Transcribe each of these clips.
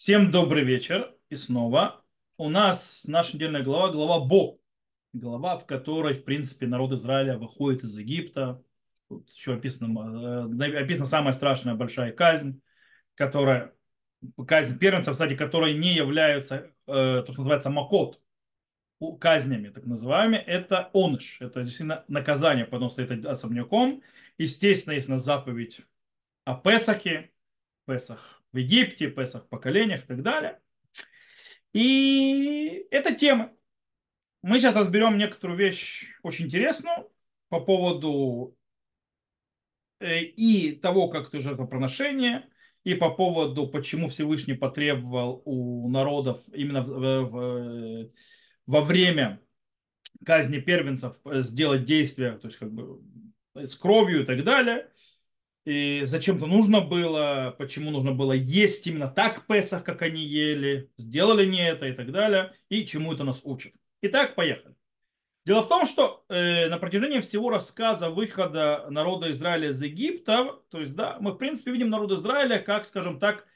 Всем добрый вечер. И снова у нас наша недельная глава, глава Бо. Глава, в которой, в принципе, народ Израиля выходит из Египта. Тут еще описано, э, описана самая страшная большая казнь, которая, казнь первенцев, кстати, которые не являются, э, то, что называется макот, казнями, так называемыми, это оныш. Это действительно наказание, потому что это особняком. Естественно, есть на заповедь о Песахе, Песах в Египте, Песах в поколениях и так далее. И это тема. Мы сейчас разберем некоторую вещь очень интересную по поводу э, и того, как это жертвоприношение, и по поводу, почему Всевышний потребовал у народов именно в, в, во время казни первенцев сделать действия, то есть как бы с кровью и так далее и зачем-то нужно было, почему нужно было есть именно так Песах, как они ели, сделали не это и так далее, и чему это нас учит. Итак, поехали. Дело в том, что э, на протяжении всего рассказа выхода народа Израиля из Египта, то есть, да, мы, в принципе, видим народ Израиля как, скажем так,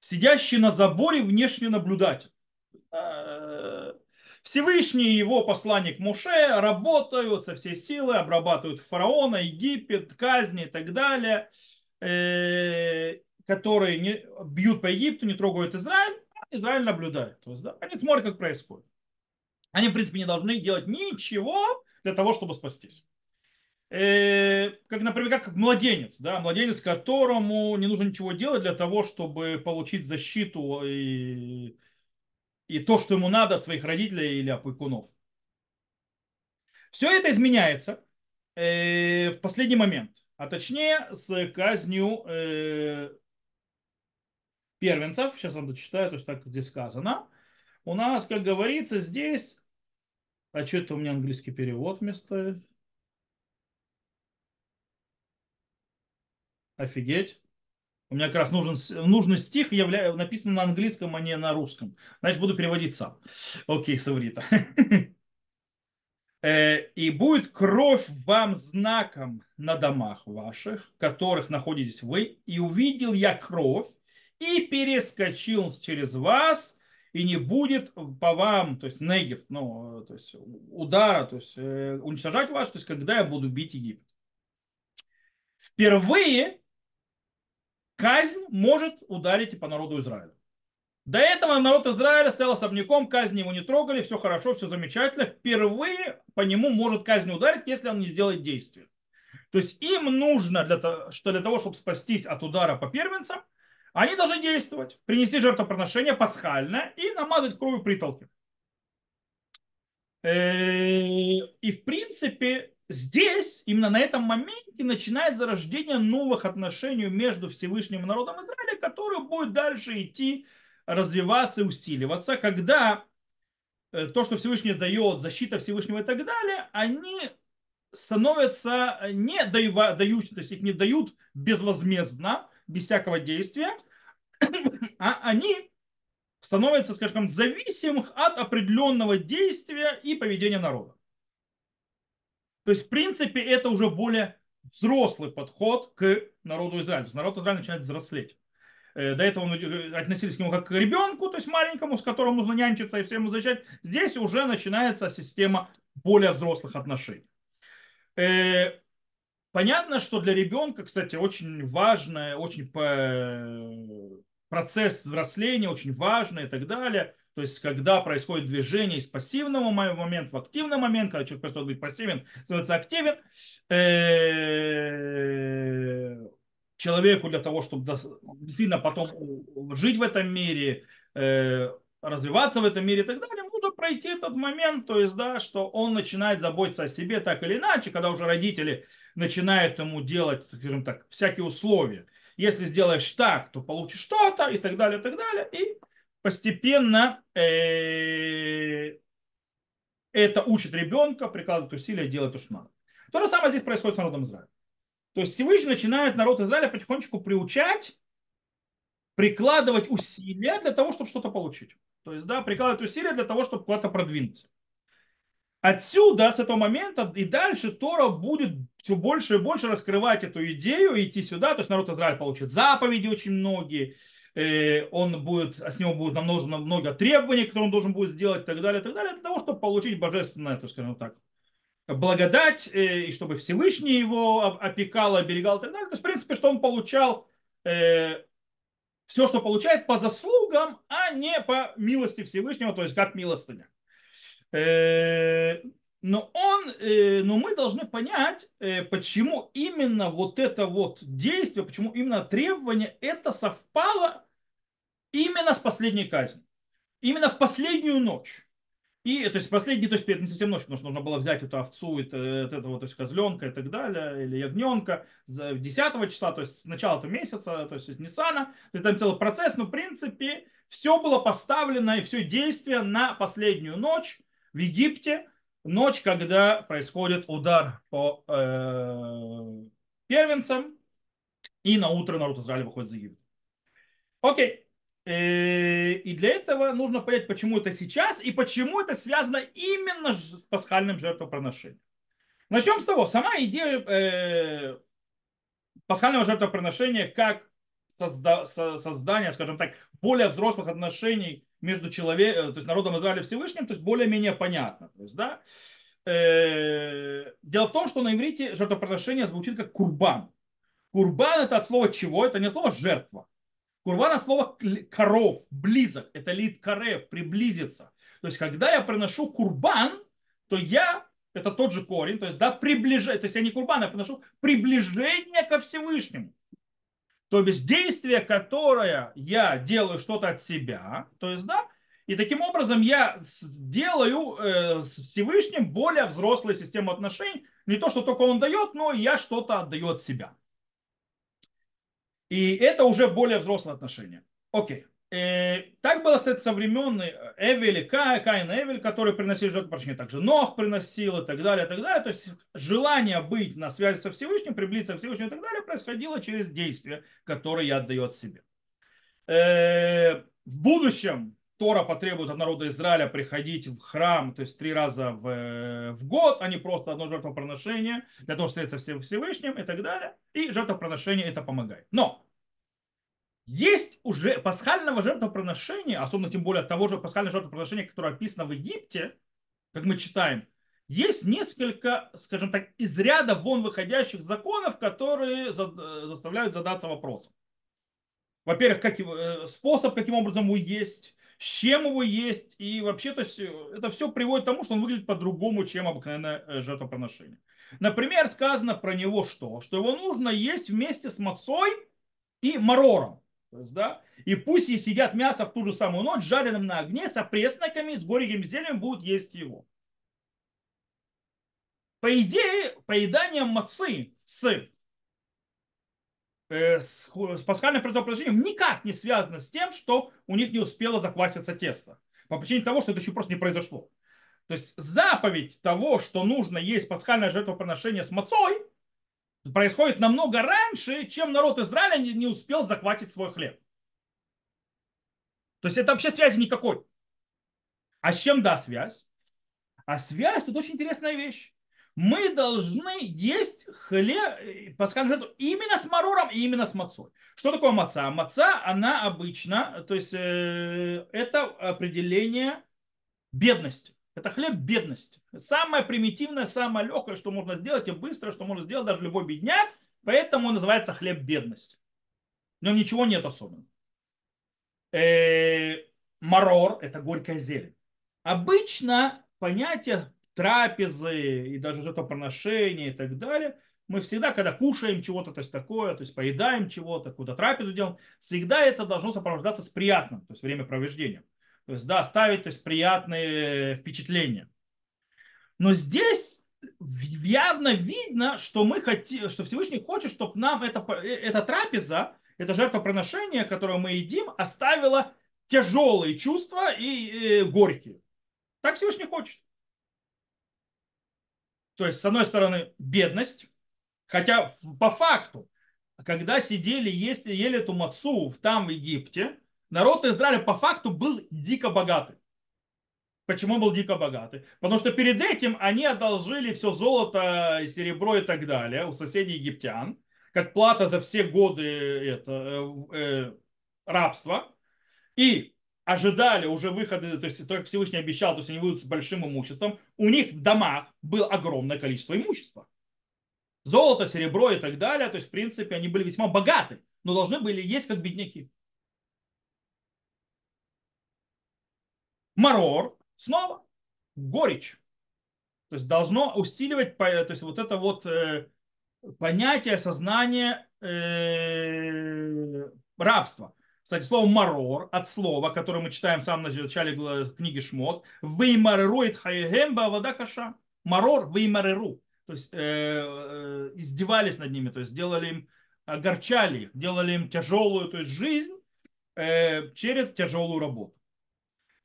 сидящий на заборе внешний наблюдатель. Всевышний и его посланник Муше работают со всей силы, обрабатывают фараона, Египет, казни и так далее, э, которые не, бьют по Египту, не трогают Израиль, а Израиль наблюдает. То есть, да, они смотрят, как происходит. Они, в принципе, не должны делать ничего для того, чтобы спастись. Э, как, например, как младенец, да, младенец, которому не нужно ничего делать для того, чтобы получить защиту и и то, что ему надо от своих родителей или опекунов. Все это изменяется э, в последний момент, а точнее с казнью э, первенцев. Сейчас вам дочитаю, то есть так здесь сказано. У нас, как говорится, здесь... А что это у меня английский перевод вместо... Офигеть. У меня как раз нужен, нужный стих явля, написан на английском, а не на русском. Значит, буду переводить сам. Окей, с иврита. Э, и будет кровь вам знаком на домах ваших, в которых находитесь вы, и увидел я кровь, и перескочил через вас, и не будет по вам, то есть негев, ну, то есть удара, то есть э, уничтожать вас, то есть когда я буду бить Египет. Впервые казнь может ударить и по народу Израиля. До этого народ Израиля стоял особняком, казни его не трогали, все хорошо, все замечательно. Впервые по нему может казнь ударить, если он не сделает действия. То есть им нужно, для того, что для того, чтобы спастись от удара по первенцам, они должны действовать, принести жертвоприношение пасхальное и намазать кровью притолки. Э, и в принципе здесь, именно на этом моменте, начинает зарождение новых отношений между Всевышним народом Израиля, который будет дальше идти, развиваться и усиливаться, когда э, то, что Всевышний дает, защита Всевышнего и так далее, они становятся не дают, то есть их не дают безвозмездно, без всякого действия, а они становятся, скажем, зависимых от определенного действия и поведения народа. То есть, в принципе, это уже более взрослый подход к народу Израиля. То есть народ Израиля начинает взрослеть. Э, до этого э, относились к нему как к ребенку, то есть маленькому, с которым нужно нянчиться и всем защищать. Здесь уже начинается система более взрослых отношений. Э, понятно, что для ребенка, кстати, очень важное, очень процесс взросления, очень важный и так далее. То есть, когда происходит движение из пассивного момента в активный момент, когда человек перестает быть пассивен, становится активен, человеку для того, чтобы действительно потом жить в этом мире, э, развиваться в этом мире и так далее, нужно пройти этот момент, то есть, да, что он начинает заботиться о себе так или иначе, когда уже родители начинают ему делать, скажем так, всякие условия. Если сделаешь так, то получишь что-то и так далее, и так далее. И постепенно э, это учит ребенка прикладывать усилия, делать то, что надо. То же самое здесь происходит с народом Израиля. То есть Всевышний начинает народ Израиля потихонечку приучать, прикладывать усилия для того, чтобы что-то получить. То есть, да, прикладывать усилия для того, чтобы куда-то продвинуться. Отсюда, с этого момента и дальше Тора будет все больше и больше раскрывать эту идею, идти сюда. То есть народ Израиля получит заповеди очень многие, он будет, с него будет намного много требований, которые он должен будет сделать и так далее, и так далее, для того, чтобы получить божественное, то скажем так, благодать, и чтобы Всевышний его опекал, оберегал и так далее. То есть, в принципе, что он получал все, что получает по заслугам, а не по милости Всевышнего, то есть как милостыня. Э, но он, э, но мы должны понять, э, почему именно вот это вот действие, почему именно требование, это совпало именно с последней казнью. Именно в последнюю ночь. И, то есть последний, то есть это не совсем ночь, потому что нужно было взять эту овцу, это, этого, то есть козленка и так далее, или ягненка 10 числа, то есть с начала этого месяца, то есть Ниссана, это там целый процесс, но в принципе все было поставлено и все действие на последнюю ночь в Египте, ночь, когда происходит удар по э, первенцам, и на утро народ Израиля выходит из Египта. Окей. Э, и для этого нужно понять, почему это сейчас и почему это связано именно с пасхальным жертвоприношением. Начнем с того, сама идея э, пасхального жертвоприношения как созда, создания, скажем так, более взрослых отношений между человеком, э, то есть народом Израиля Всевышним, то есть более-менее понятно. То есть, да, э, дело в том, что на иврите жертвоприношение звучит как курбан. Курбан это от слова чего? Это не слово жертва. Курбан от слова коров, близок. Это лид карев, приблизиться. То есть, когда я приношу курбан, то я, это тот же корень, то есть, да, приближение, то есть, я не курбан, я приношу приближение ко Всевышнему. То есть, действие, которое я делаю что-то от себя, то есть, да, и таким образом я делаю э, с Всевышним более взрослую систему отношений. Не то, что только он дает, но я что-то отдаю от себя. И это уже более взрослые отношения. Окей. Э, так было, кстати, со времен Эвеля, Кая, Каина Эвель, которые приносили жертвоприношение. Также Нох приносил и так далее, и так далее. То есть желание быть на связи со Всевышним, приблизиться к Всевышнему и так далее происходило через действия, которые я отдаю от себя. Э, в будущем Тора потребует от народа Израиля приходить в храм, то есть три раза в, в год, а не просто одно жертвоприношение, для того, чтобы встретиться со Всевышним и так далее. И жертвоприношение это помогает. Но есть уже пасхального жертвоприношения, особенно тем более того же пасхального жертвоприношения, которое описано в Египте, как мы читаем, есть несколько, скажем так, из ряда вон выходящих законов, которые заставляют задаться вопросом. Во-первых, как э, способ, каким образом его есть, с чем его есть. И вообще, то есть, э, это все приводит к тому, что он выглядит по-другому, чем обыкновенное э, жертвоприношение. Например, сказано про него что? Что его нужно есть вместе с мацой и марором. То есть, да? И пусть и сидят мясо в ту же самую ночь, жареным на огне, с опресноками, с горьким зельем будут есть его. По идее, поедание мацы с Э, с, с пасхальным предупреждением никак не связано с тем, что у них не успело закваситься тесто. По причине того, что это еще просто не произошло. То есть заповедь того, что нужно есть пасхальное жертвоприношение с мацой, происходит намного раньше, чем народ Израиля не, успел захватить свой хлеб. То есть это вообще связи никакой. А с чем да связь? А связь это очень интересная вещь мы должны есть хлеб, э, пасхальную жертву именно с марором и именно с мацой. Что такое маца? Маца, она обычно, то есть э, это определение бедности. Это хлеб бедности. Самое примитивное, самое легкое, что можно сделать и быстро, что может сделать даже любой бедняк, поэтому он называется хлеб бедности. В нем ничего нет особенного. Э, марор – это горькая зелень. Обычно понятие трапезы и даже жертвоприношения и так далее, мы всегда, когда кушаем чего-то, то есть такое, то есть поедаем чего-то, какую-то трапезу делаем, всегда это должно сопровождаться с приятным, то есть времяпровождением. То есть, да, ставить то есть, приятные впечатления. Но здесь явно видно, что мы хотим, что Всевышний хочет, чтобы нам эта, эта трапеза, это жертвоприношение, которое мы едим, оставило тяжелые чувства и, и горькие. Так Всевышний хочет. То есть, с одной стороны, бедность, хотя по факту, когда сидели, ели, ели эту мацу там в Египте, народ Израиля по факту был дико богатый. Почему был дико богатый? Потому что перед этим они одолжили все золото, серебро и так далее у соседей египтян, как плата за все годы это, э, э, рабства и ожидали уже выхода, то есть только Всевышний обещал, то есть они выйдут с большим имуществом, у них в домах было огромное количество имущества. Золото, серебро и так далее, то есть в принципе они были весьма богаты, но должны были есть как бедняки. Марор, снова, горечь. То есть должно усиливать, то есть вот это вот э, понятие, сознание э, рабства. Кстати, слово марор от слова, которое мы читаем в самом начале книги Шмот, веймарерует хаегемба вода каша. Марор веймареру. То есть э, э, издевались над ними, то есть делали им, огорчали их, делали им тяжелую то есть, жизнь э, через тяжелую работу.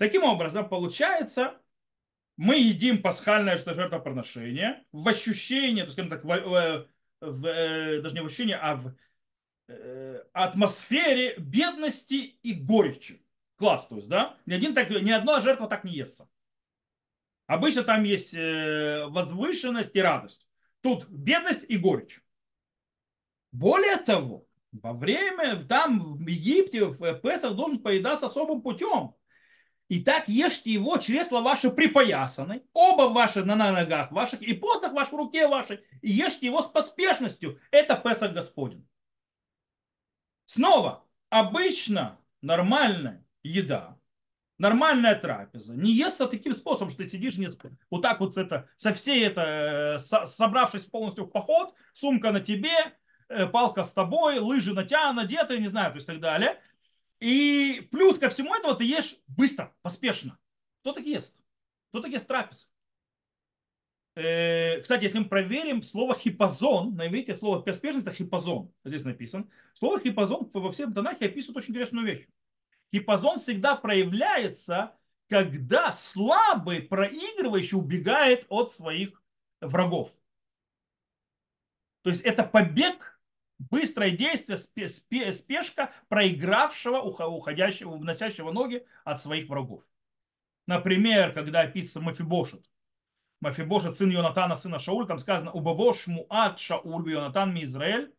Таким образом, получается, мы едим пасхальное жертвоприношение в ощущении, то есть, так, в, в, в, э, даже не в ощущении, а в э, атмосфере бедности и горечи. Класс, то есть, да? Ни, один так, ни одна жертва так не естся. Обычно там есть э, возвышенность и радость. Тут бедность и горечь. Более того, во время, там в Египте, в Песах должен поедаться особым путем. И так ешьте его, чресла ваши припоясаны, оба ваши на ногах ваших, и посох ваш в руке вашей, и ешьте его с поспешностью. Это Песах Господень. Снова, обычно нормальная еда, нормальная трапеза, не естся таким способом, что ты сидишь нет, вот так вот это, со всей это, собравшись полностью в поход, сумка на тебе, э, палка с тобой, лыжи на тебя надеты, не знаю, то есть так далее – и плюс ко всему этого ты ешь быстро, поспешно. Кто так ест? Кто так ест трапез? Э, кстати, если мы проверим слово хипозон, на иврите слово поспешность это хипозон, здесь написано. Слово хипозон во всем Танахе описывает очень интересную вещь. Хипозон всегда проявляется, когда слабый, проигрывающий убегает от своих врагов. То есть это побег быстрое действие, спешка проигравшего, уходящего, уносящего ноги от своих врагов. Например, когда описывается Мафибошет. Мафибошет, сын Йонатана, сына Шауля, там сказано «Убавош муат Шауль Йонатан ми Израиль,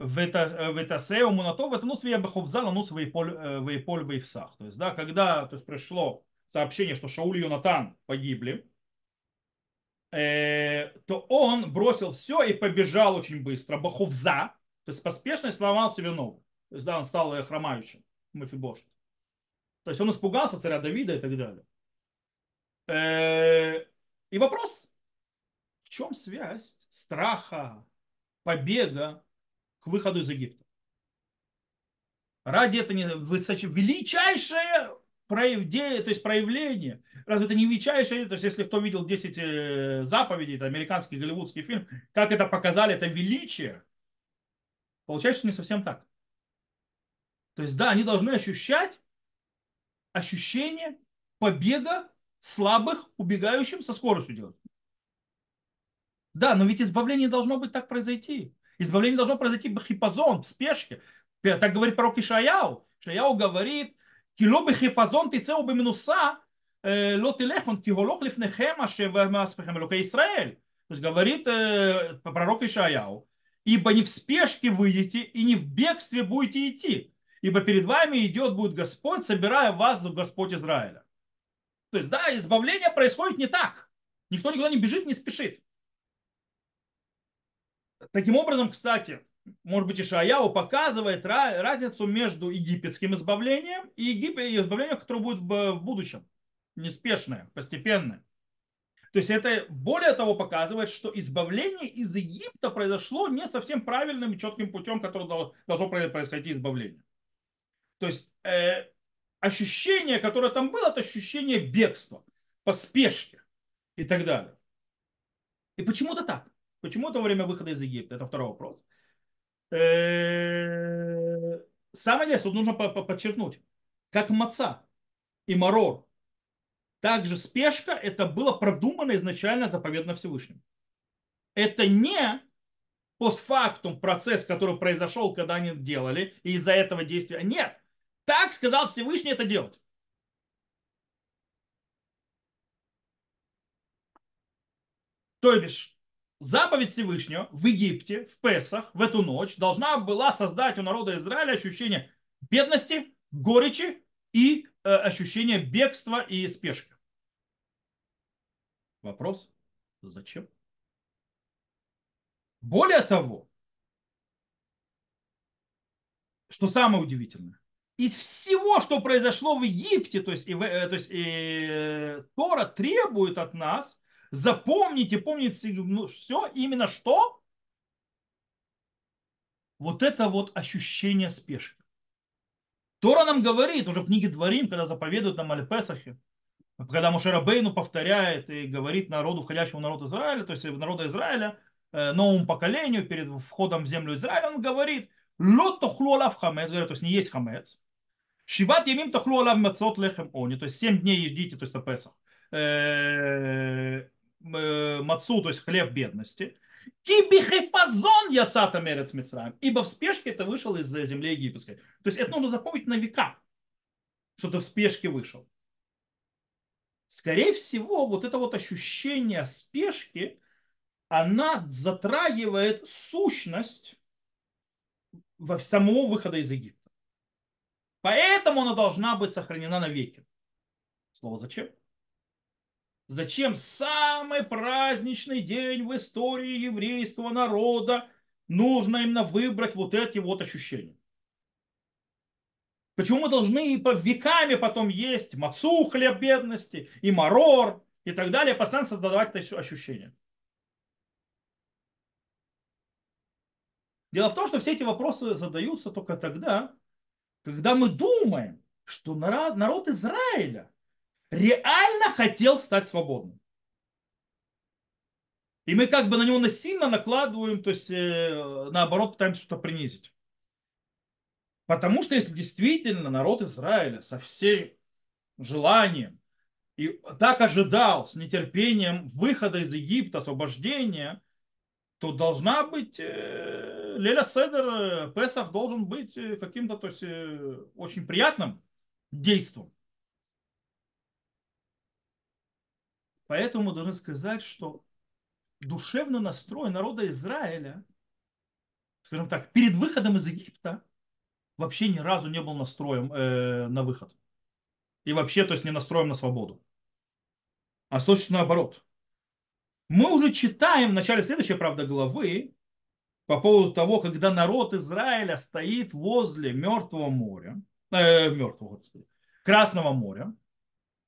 ветасеу мунато, ветанус виябаховза, ланус вейполь э, вейфсах». То есть, да, когда то есть, пришло сообщение, что Шауль и Йонатан погибли, то он бросил все и побежал очень быстро. Баховза, то есть поспешно сломал себе ногу. То есть, да, он стал э, хромающим, Мафибошет. То есть он испугался царя Давида и так далее. Э, и вопрос, в чем связь страха, побега к выходу из Египта? Ради этого не величайшее проявление, то есть проявление. Разве это не величайшее? То есть, если кто видел 10 э, заповедей, это американский голливудский фильм, как это показали, это величие. Получается, что не совсем так. То есть, да, они должны ощущать ощущение побега слабых, убегающим со скоростью делать. Да, но ведь избавление должно быть так произойти. Избавление должно произойти бахипазон, в спешке. Так говорит пророк Ишаяу. Ишаяу говорит, кило бахипазон ты цел минуса, Э, Лот и лехон тиголох лифнехем ашевамаспехем лука Израиль. То есть говорит э, пророк Ишаяу. Ибо не в спешке выйдете и не в бегстве будете идти. Ибо перед вами идет будет Господь, собирая вас в Господь Израиля. То есть, да, избавление происходит не так. Никто никуда не бежит, не спешит. Таким образом, кстати, может быть, Ишаяу показывает разницу между египетским избавлением и избавлением, которое будет в будущем. Неспешное, постепенное. То есть это более того показывает, что избавление из Египта произошло не совсем правильным и четким путем, который должно происходить избавление. То есть э, ощущение, которое там было, это ощущение бегства, поспешки и так далее. И почему-то так. Почему это во время выхода из Египта? Это второй вопрос. Э, самое интересное, тут нужно подчеркнуть, как маца и марор, также спешка, это было продумано изначально заповедно Всевышним. Это не постфактум процесс, который произошел, когда они делали, и из-за этого действия. Нет. Так сказал Всевышний это делать. То бишь, заповедь Всевышнего в Египте, в Песах, в эту ночь, должна была создать у народа Израиля ощущение бедности, горечи и э, ощущение бегства и спешки. Вопрос, зачем? Более того, что самое удивительное, из всего, что произошло в Египте, то есть, и, э, то есть и, Тора требует от нас запомнить и помнить ну, все именно что? Вот это вот ощущение спешки. Тора нам говорит уже в книге Дворим, когда заповедуют нам Аль-Песахе, когда Мушерабейну повторяет и говорит народу, входящему народ Израиля, то есть народа Израиля, э, новому поколению перед входом в землю Израиля, он говорит, лот тохлу алав хамец, говорит, то есть не есть хамец, Шиват ямим тохлу алав мацот лехем они, то есть семь дней едите, то есть на Песах, э, э, мацу, то есть хлеб бедности. Кибихефазон яцата мерец Мицраем. Ибо в спешке это вышел из земли египетской. То есть это нужно запомнить на века, что ты в спешке вышел. Скорее всего, вот это вот ощущение спешки, она затрагивает сущность во самого выхода из Египта. Поэтому она должна быть сохранена навеки. Слово зачем? Зачем самый праздничный день в истории еврейского народа нужно именно выбрать вот эти вот ощущения? Почему мы должны и по веками потом есть мацу, хлеб бедности, и марор, и так далее, постоянно создавать это ощущение? Дело в том, что все эти вопросы задаются только тогда, когда мы думаем, что народ, Израиля реально хотел стать свободным. И мы как бы на него насильно накладываем, то есть э, наоборот пытаемся что-то принизить. Потому что если действительно народ Израиля со всем желанием и так ожидал с нетерпением выхода из Египта, освобождения, то должна быть э, Леля Седер, э, Песах должен быть э, каким-то то есть, очень приятным действом. Поэтому должны сказать, что душевный настрой народа Израиля, скажем так, перед выходом из Египта вообще ни разу не был настроем э, на выход. И вообще, то есть не настроем на свободу. А с точно наоборот. Мы уже читаем в начале следующей, правда, главы по поводу того, когда народ Израиля стоит возле мертвого моря, э, мертвого, господи, Красного моря,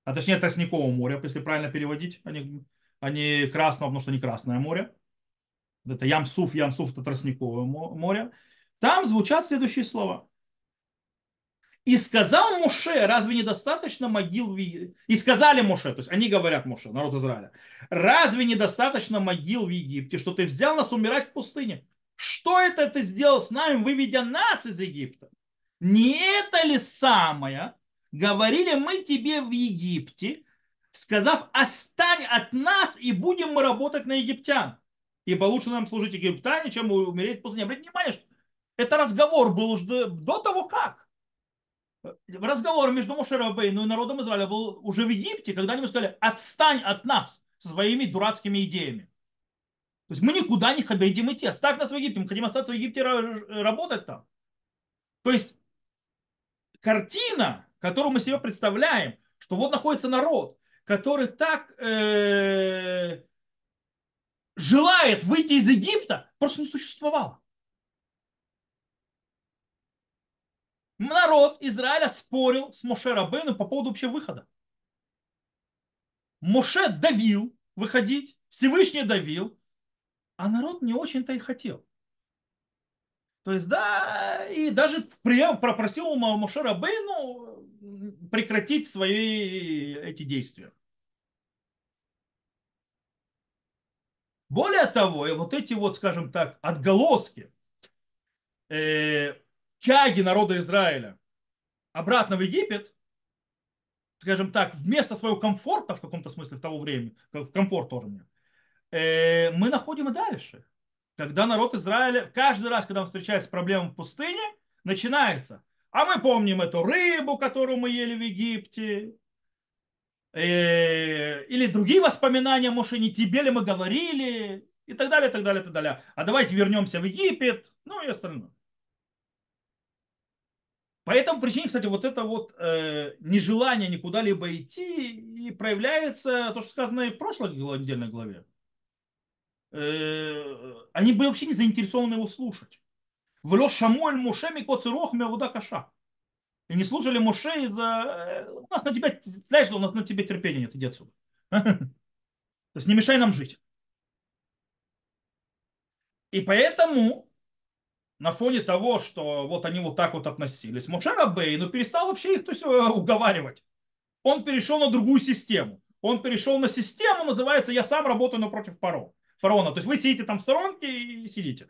а точнее Тростникового моря, если правильно переводить, а не, а не Красного, потому что не Красное море. Это Ямсуф, Ямсуф это Тростниковое море. Там звучат следующие слова. И сказал Моше, разве недостаточно могил в? И сказали Моше, то есть они говорят Моше, народ Израиля, разве недостаточно могил в Египте, что ты взял нас умирать в пустыне? Что это ты сделал с нами, выведя нас из Египта? Не это ли самое говорили мы тебе в Египте, сказав, остань от нас и будем мы работать на египтян? Ибо лучше нам служить египтяне, чем умереть в пустыне. Обратите внимание, что это разговор был уже до того, как разговор между Мошерабейну и народом Израиля был уже в Египте, когда они сказали, отстань от нас своими дурацкими идеями. То есть мы никуда не хотим идти, оставь нас в Египте, мы хотим остаться в Египте работать там. То есть картина, которую мы себе представляем, что вот находится народ, который так э, желает выйти из Египта, просто не существовало. Народ Израиля спорил с Моше Рабейну по поводу вообще выхода. Моше давил выходить, Всевышний давил, а народ не очень-то и хотел. То есть, да, и даже попросил Моше Рабейну прекратить свои эти действия. Более того, и вот эти вот, скажем так, отголоски э, тяги народа Израиля обратно в Египет, скажем так, вместо своего комфорта в каком-то смысле в того времени, комфорт тоже мне, э, мы находим и дальше. Когда народ Израиля, каждый раз, когда он встречается с проблемой в пустыне, начинается. А мы помним эту рыбу, которую мы ели в Египте, э, или другие воспоминания, может, и не тебе ли мы говорили, и так далее, и так далее, и так далее. А давайте вернемся в Египет, ну и остальное. По этому причине, кстати, вот это вот э, нежелание никуда либо идти и проявляется то, что сказано и в прошлой недельной главе. Э, они были вообще не заинтересованы его слушать. Вло шамуэль Моше микоцерох мявуда каша. И не слушали Моше из-за... У нас на тебя, знаешь, что у нас на тебе терпения нет, иди отсюда. То есть не мешай нам жить. И поэтому на фоне того, что вот они вот так вот относились, Моше Рабейну перестал вообще их то есть, э, уговаривать. Он перешел на другую систему. Он перешел на систему, называется «Я сам работаю напротив фараона». фараона. То есть вы сидите там в сторонке и сидите.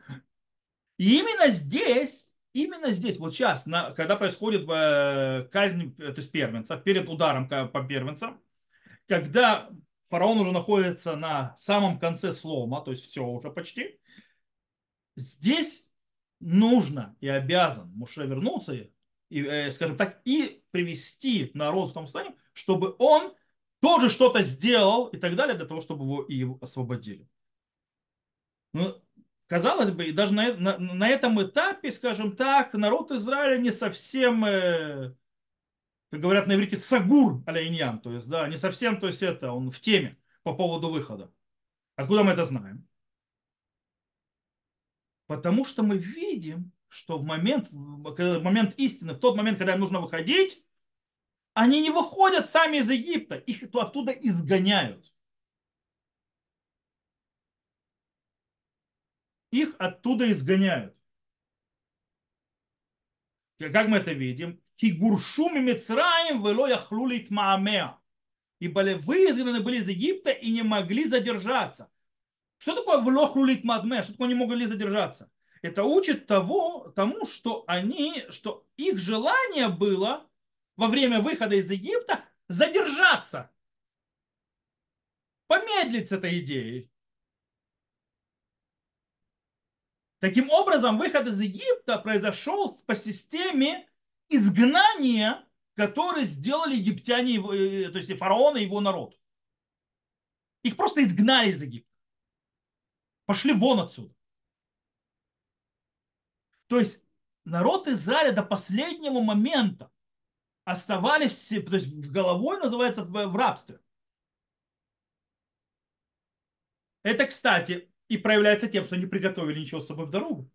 И именно здесь, именно здесь, вот сейчас, на, когда происходит э, казнь то есть первенцев, перед ударом по первенцам, когда фараон уже находится на самом конце слома, то есть все уже почти, здесь нужно и обязан Муше вернуться и, э, скажем так, и привести народ в том состоянии, чтобы он тоже что-то сделал и так далее, для того, чтобы его и освободили. Ну, казалось бы, и даже на, на, на этом этапе, скажем так, народ Израиля не совсем, э, как говорят на иврите, сагур аляйньян, то есть, да, не совсем, то есть это, он в теме по поводу выхода. Откуда мы это знаем? Потому что мы видим, что в момент, в момент истины, в тот момент, когда им нужно выходить, они не выходят сами из Египта, их оттуда изгоняют. Их оттуда изгоняют. Как мы это видим? Фигуршуми Мицраем вело яхлулит маамеа. Ибо вы изгнаны были из Египта и не могли задержаться. Что такое влохлулит мадме? Что такое не могли задержаться? Это учит того, тому, что они, что их желание было во время выхода из Египта задержаться. Помедлить с этой идеей. Таким образом, выход из Египта произошел по системе изгнания, который сделали египтяне, э, то есть и фараон и его народ. Их просто изгнали из Египта. Пошли вон отсюда. То есть народ Израиля до последнего момента оставались, все, то есть в головой называется в, в рабстве. Это, кстати, и проявляется тем, что не приготовили ничего с собой в дорогу.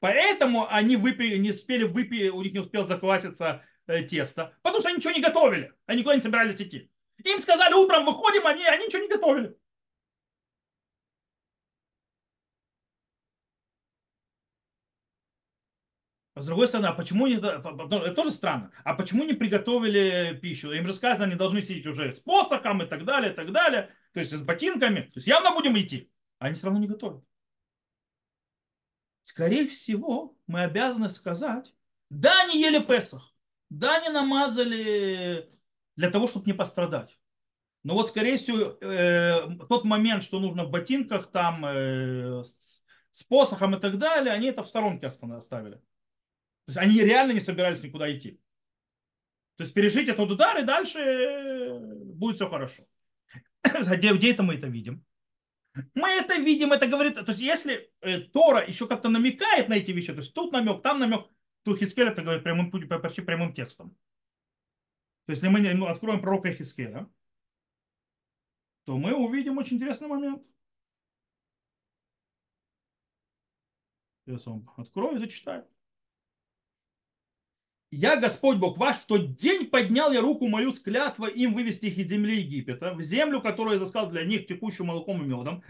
Поэтому они выпили, не успели выпить, у них не успел захватиться э, тесто, потому что они ничего не готовили, они никуда не собирались идти. Им сказали, утром выходим, они, они ничего не готовили. С другой стороны, а почему не... Это тоже странно. А почему не приготовили пищу? Им же сказано, они должны сидеть уже с посохом и так далее, и так далее. То есть с ботинками. То есть явно будем идти. А они все равно не готовят. Скорее всего, мы обязаны сказать, да, они ели Песах. Да, они намазали для того, чтобы не пострадать. Но вот, скорее всего, э, тот момент, что нужно в ботинках, там, э, с, с посохом и так далее, они это в сторонке оставили. То есть они реально не собирались никуда идти. То есть пережить этот удар, и дальше э, будет все хорошо. Где, где это мы это видим? Мы это видим, это говорит, то есть если э, Тора еще как-то намекает на эти вещи, то есть тут намек, там намек, то Хискель это говорит прямым, почти прямым текстом. То есть если мы ну, откроем пророка Хискеля, то мы увидим очень интересный момент. Сейчас вам открою и зачитаю. Я, Господь Бог ваш, в тот день поднял я руку мою с клятвой им вывести их из земли Египета, в землю, которую я заскал для них текущую молоком и медом,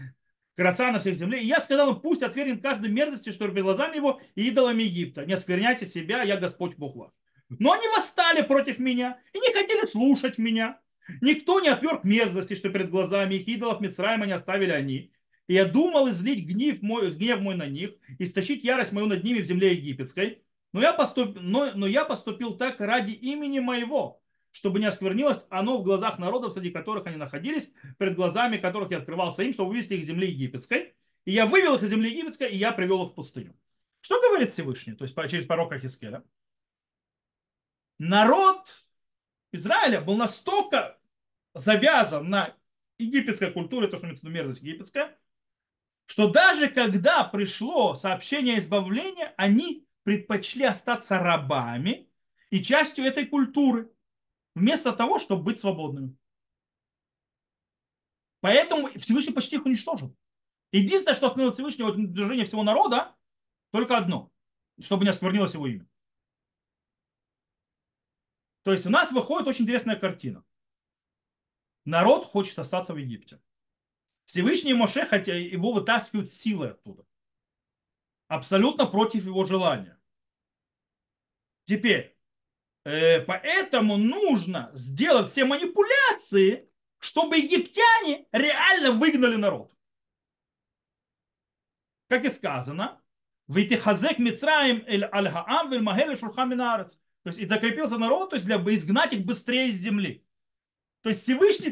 краса на всех земле. И я сказал им, пусть отвергнет каждой мерзости, что перед глазами его, и идолами Египта. Не оскверняйте себя, я Господь Бог ваш. Но они восстали против меня и не хотели слушать меня. Никто не отверг мерзости, что перед глазами их идолов Мицраима не оставили они. И я думал излить гнев мой, гнев мой на них, истощить ярость мою над ними в земле египетской. Но я, поступ... но, но я поступил так ради имени моего, чтобы не осквернилось оно в глазах народов, среди которых они находились, перед глазами которых я открывался им, чтобы вывести их из земли египетской. И я вывел их из земли египетской, и я привел их в пустыню. Что говорит Всевышний, то есть через пророка Хискеля? Народ Израиля был настолько завязан на египетской культуре, то, что имеется мерзость египетская, что даже когда пришло сообщение избавления, они предпочли остаться рабами и частью этой культуры, вместо того, чтобы быть свободными. Поэтому Всевышний почти их уничтожил. Единственное, что остановило Всевышнего движение всего народа, только одно, чтобы не осквернилось его имя. То есть у нас выходит очень интересная картина. Народ хочет остаться в Египте. Всевышний Моше, хотя его вытаскивают силой оттуда. Абсолютно против его желания. Теперь, э, поэтому нужно сделать все манипуляции, чтобы египтяне реально выгнали народ. Как и сказано, Витихазек Мицраим эль аль хаам вель магель шурхаминарец. То есть и закрепился народ, то есть для изгнать их быстрее из земли. То есть Всевышний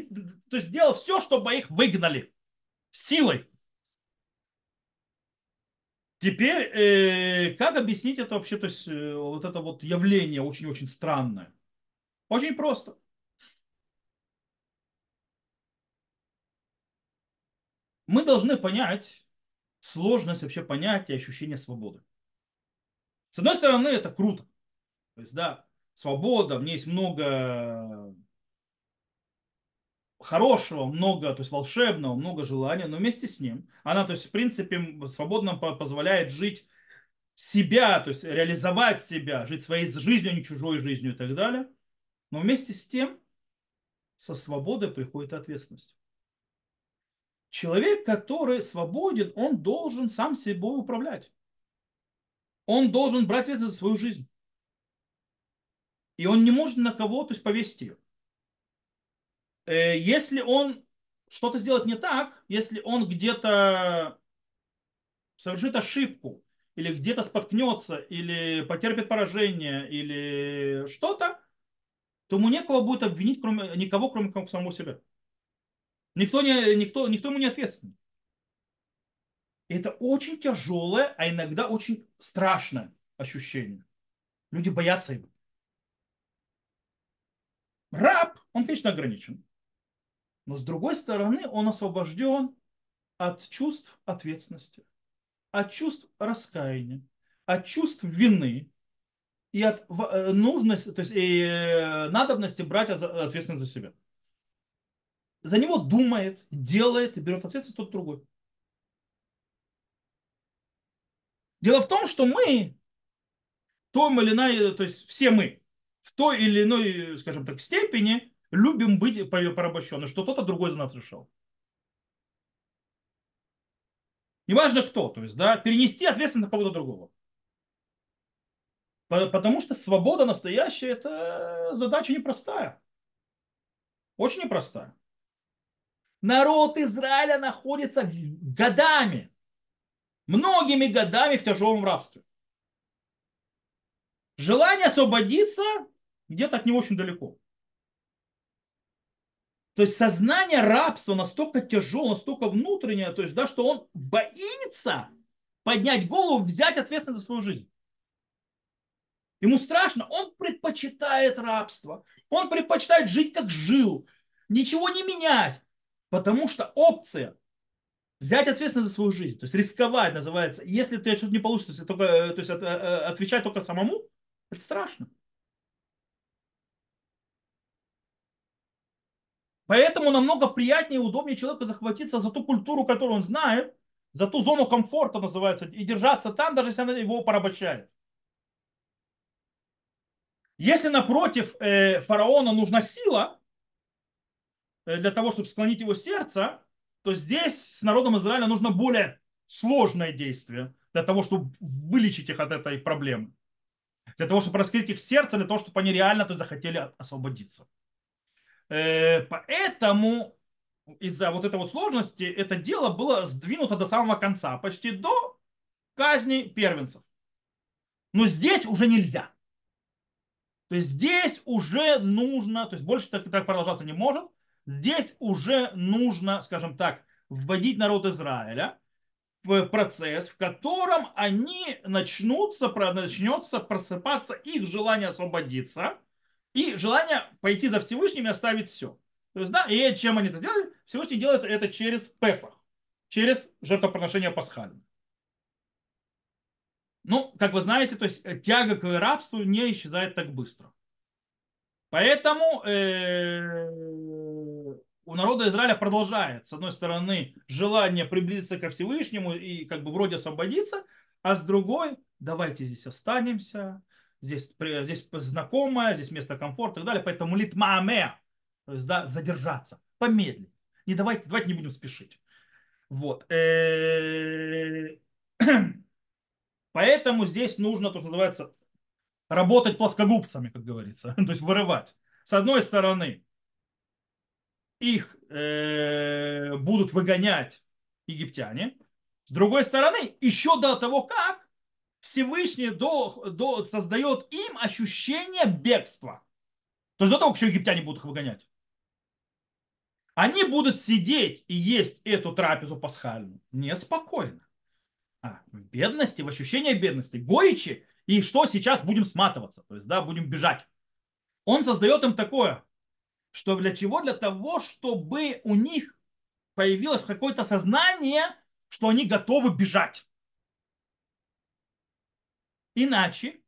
то есть, сделал все, чтобы их выгнали силой. Теперь, э, как объяснить это вообще, то есть э, вот это вот явление очень-очень странное? Очень просто. Мы должны понять сложность вообще понятия ощущения свободы. С одной стороны, это круто. То есть, да, свобода, в ней есть много хорошего, много, то есть волшебного, много желания, но вместе с ним она, то есть в принципе, свободно позволяет жить себя, то есть реализовать себя, жить своей жизнью, а не чужой жизнью и так далее. Но вместе с тем со свободой приходит ответственность. Человек, который свободен, он должен сам собой управлять. Он должен брать ответственность за свою жизнь. И он не может на кого, то есть повесить ее. Э, если он что-то сделает не так, если он где-то совершит ошибку, или где-то споткнется, или потерпит поражение, или что-то, то ему некого будет обвинить, кроме, никого, кроме самого себя. Никто, не, никто, никто ему не ответственен. это очень тяжелое, а иногда очень страшное ощущение. Люди боятся его. Раб, он, конечно, ограничен. Но с другой стороны, он освобожден от чувств ответственности, от чувств раскаяния, от чувств вины и от э, нужности, то есть и э, надобности брать ответственность за себя. За него думает, делает и берет ответственность тот другой. Дело в том, что мы, то или иной, то есть все мы, в той или иной, скажем так, степени любим быть порабощенными, что кто-то другой за нас решил. Неважно кто, то есть, да, перенести ответственность на кого-то другого. Потому что свобода настоящая – это задача непростая. Очень непростая. Народ Израиля находится годами, многими годами в тяжелом рабстве. Желание освободиться где-то от него очень далеко. То есть сознание рабства настолько тяжелое, настолько внутреннее, то есть, да, что он боится поднять голову, взять ответственность за свою жизнь. Ему страшно, он предпочитает рабство, он предпочитает жить как жил, ничего не менять, потому что опция взять ответственность за свою жизнь, то есть рисковать называется, если ты что-то не получится, э, то есть от, э, э, отвечать только самому, это страшно. Поэтому намного приятнее и удобнее человеку захватиться за ту культуру, которую он знает, за ту зону комфорта называется, и держаться там, даже если она его порабощает. Если напротив э, фараона нужна сила э, для того, чтобы склонить его сердце, то здесь с народом Израиля нужно более сложное действие для того, чтобы вылечить их от этой проблемы. Для того, чтобы раскрыть их сердце, для того, чтобы они реально то захотели освободиться. Э, поэтому из-за вот этой вот сложности это дело было сдвинуто до самого конца, почти до казни первенцев. Но здесь уже нельзя. То есть здесь уже нужно, то есть больше так, так продолжаться не может, здесь уже нужно, скажем так, вводить народ Израиля в процесс, в котором они начнутся, начнется просыпаться их желание освободиться, и желание пойти за Всевышним и оставить все. То есть, да, и чем они это сделали? Всевышний делает это через Песах, через жертвоприношение пасхальное. Ну, как вы знаете, то есть тяга к рабству не исчезает так быстро. Поэтому э, у народа Израиля продолжает, с одной стороны, желание приблизиться ко Всевышнему и как бы вроде освободиться, а с другой, давайте здесь останемся, здесь, здесь знакомое, здесь место комфорта и так далее. Поэтому литмааме, то есть да, задержаться, помедлить. Не давайте, давайте не будем спешить. Вот. Э, поэтому здесь нужно, то, что называется, работать плоскогубцами, как говорится, то есть вырывать. С одной стороны, их э, будут выгонять египтяне. С другой стороны, еще до того, как Всевышний до, до, создает им ощущение бегства. То есть до того, как египтяне будут их выгонять. Они будут сидеть и есть эту трапезу пасхальную неспокойно. А в бедности, в ощущении бедности, горечи, и что сейчас будем сматываться, то есть, да, будем бежать. Он создает им такое, что для чего? Для того, чтобы у них появилось какое-то сознание, что они готовы бежать. Иначе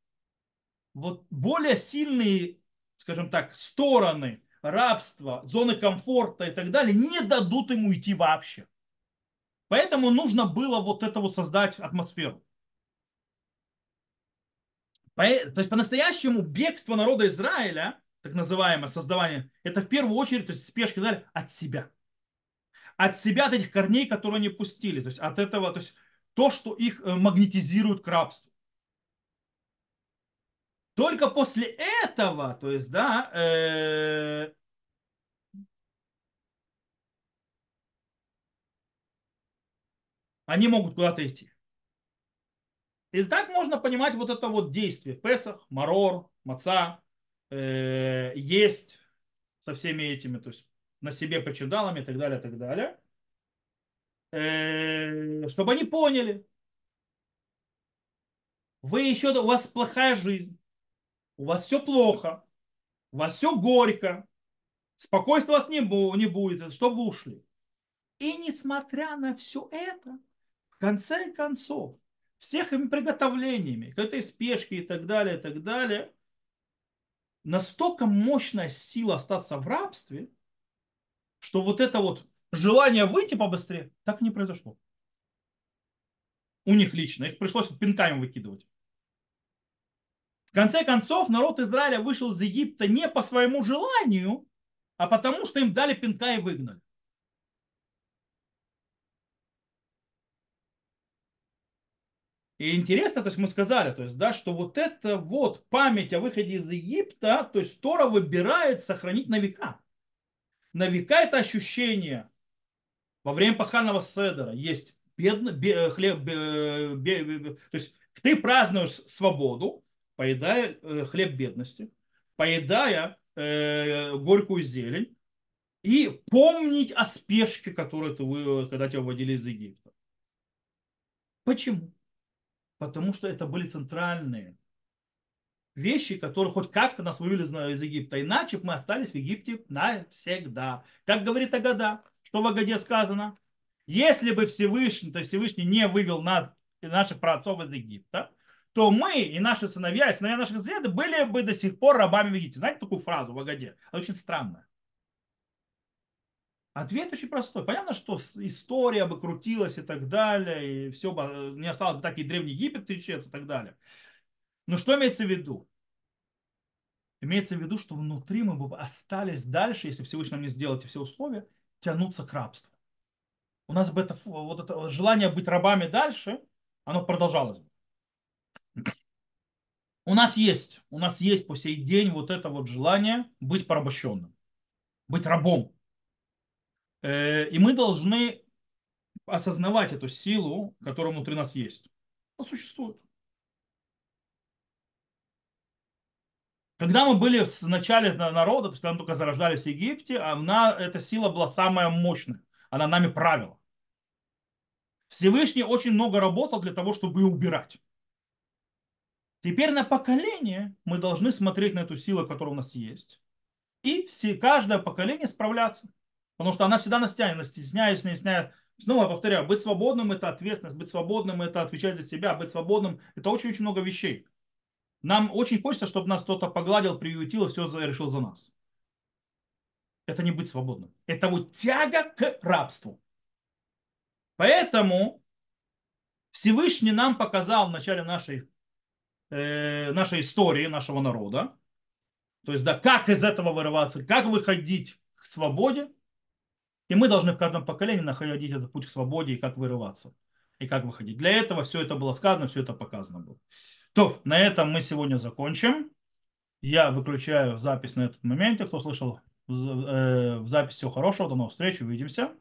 вот более сильные, скажем так, стороны рабства, зоны комфорта и так далее не дадут ему идти вообще. Поэтому нужно было вот это вот создать атмосферу. То есть по-настоящему бегство народа Израиля так называемое создавание, это в первую очередь, то есть спешки далее, от себя. От себя, от этих корней, которые они пустили. То есть от этого, то есть то, что их э, магнетизирует к рабству. Только после этого, то есть, да, э, они могут куда-то идти. И так можно понимать вот это вот действие. Песах, Марор, Маца, э, есть со всеми этими, то есть на себе почедалами и так далее, и так далее, э, чтобы они поняли, вы еще, у вас плохая жизнь, у вас все плохо, у вас все горько, спокойствия у вас не, не будет, что вы ушли. И несмотря на все это, в конце концов, всех им приготовлениями, к этой спешке и так далее, и так далее, настолько мощная сила остаться в рабстве, что вот это вот желание выйти побыстрее так и не произошло. У них лично. Их пришлось пинками выкидывать. Конце концов, народ Израиля вышел из Египта не по своему желанию, а потому что им дали пинка и выгнали. И интересно, то есть мы сказали, то есть, да, что вот это вот память о выходе из Египта, то есть Тора выбирает сохранить на века. На века это ощущение. Во время пасхального седера есть бедно, бе, хлеб, бе, бе, бе, то есть ты празднуешь свободу, поедая э, хлеб бедности, поедая э, горькую зелень, и помнить о спешке, которую ты, вы, когда тебя выводили из Египта. Почему? Потому что это были центральные вещи, которые хоть как-то нас вывели из Египта. Иначе мы остались в Египте навсегда. Как говорит Агада, что в Агаде сказано? Если бы Всевышний, то Всевышний не вывел над наших праотцов из Египта, то мы и наши сыновья, и сыновья наших сыновей были бы до сих пор рабами в Египте. Знаете такую фразу в Агаде? Она очень странная. Ответ очень простой. Понятно, что история бы крутилась и так далее, и все бы э, не осталось бы так и Древний Египет исчез и так далее. Но что имеется в виду? Имеется в виду, что внутри мы бы остались дальше, если Всевышний нам не сделать все условия, тянуться к рабству. У нас бы это, вот это желание быть рабами дальше, оно продолжалось бы. У нас есть, у нас есть по сей день вот это вот желание быть порабощенным, быть рабом. Э, и мы должны осознавать эту силу, которая внутри нас есть. Она существует. Когда мы были в начале народа, то есть когда мы только зарождались в Египте, она, эта сила была самая мощная. Она нами правила. Всевышний очень много работал для того, чтобы ее убирать. Теперь на поколение мы должны смотреть на эту силу, которая у нас есть. И все, каждое поколение справляться. Потому что она всегда нас тянет, стесняясь, не стесняясь. Снова повторяю, быть свободным – это ответственность, быть свободным – это отвечать за себя, быть свободным – это очень-очень много вещей. Нам очень хочется, чтобы нас кто-то погладил, приютил и все решил за нас. Это не быть свободным. Это вот тяга к рабству. Поэтому Всевышний нам показал в начале нашей, э, нашей истории, нашего народа, то есть, да, как из этого вырываться, как выходить к свободе. И мы должны в каждом поколении находить этот путь к свободе и как вырываться, и как выходить. Для этого все это было сказано, все это показано было. То, на этом мы сегодня закончим. Я выключаю запись на этот момент. Кто слышал в записи всего хорошего. До новых встреч. Увидимся.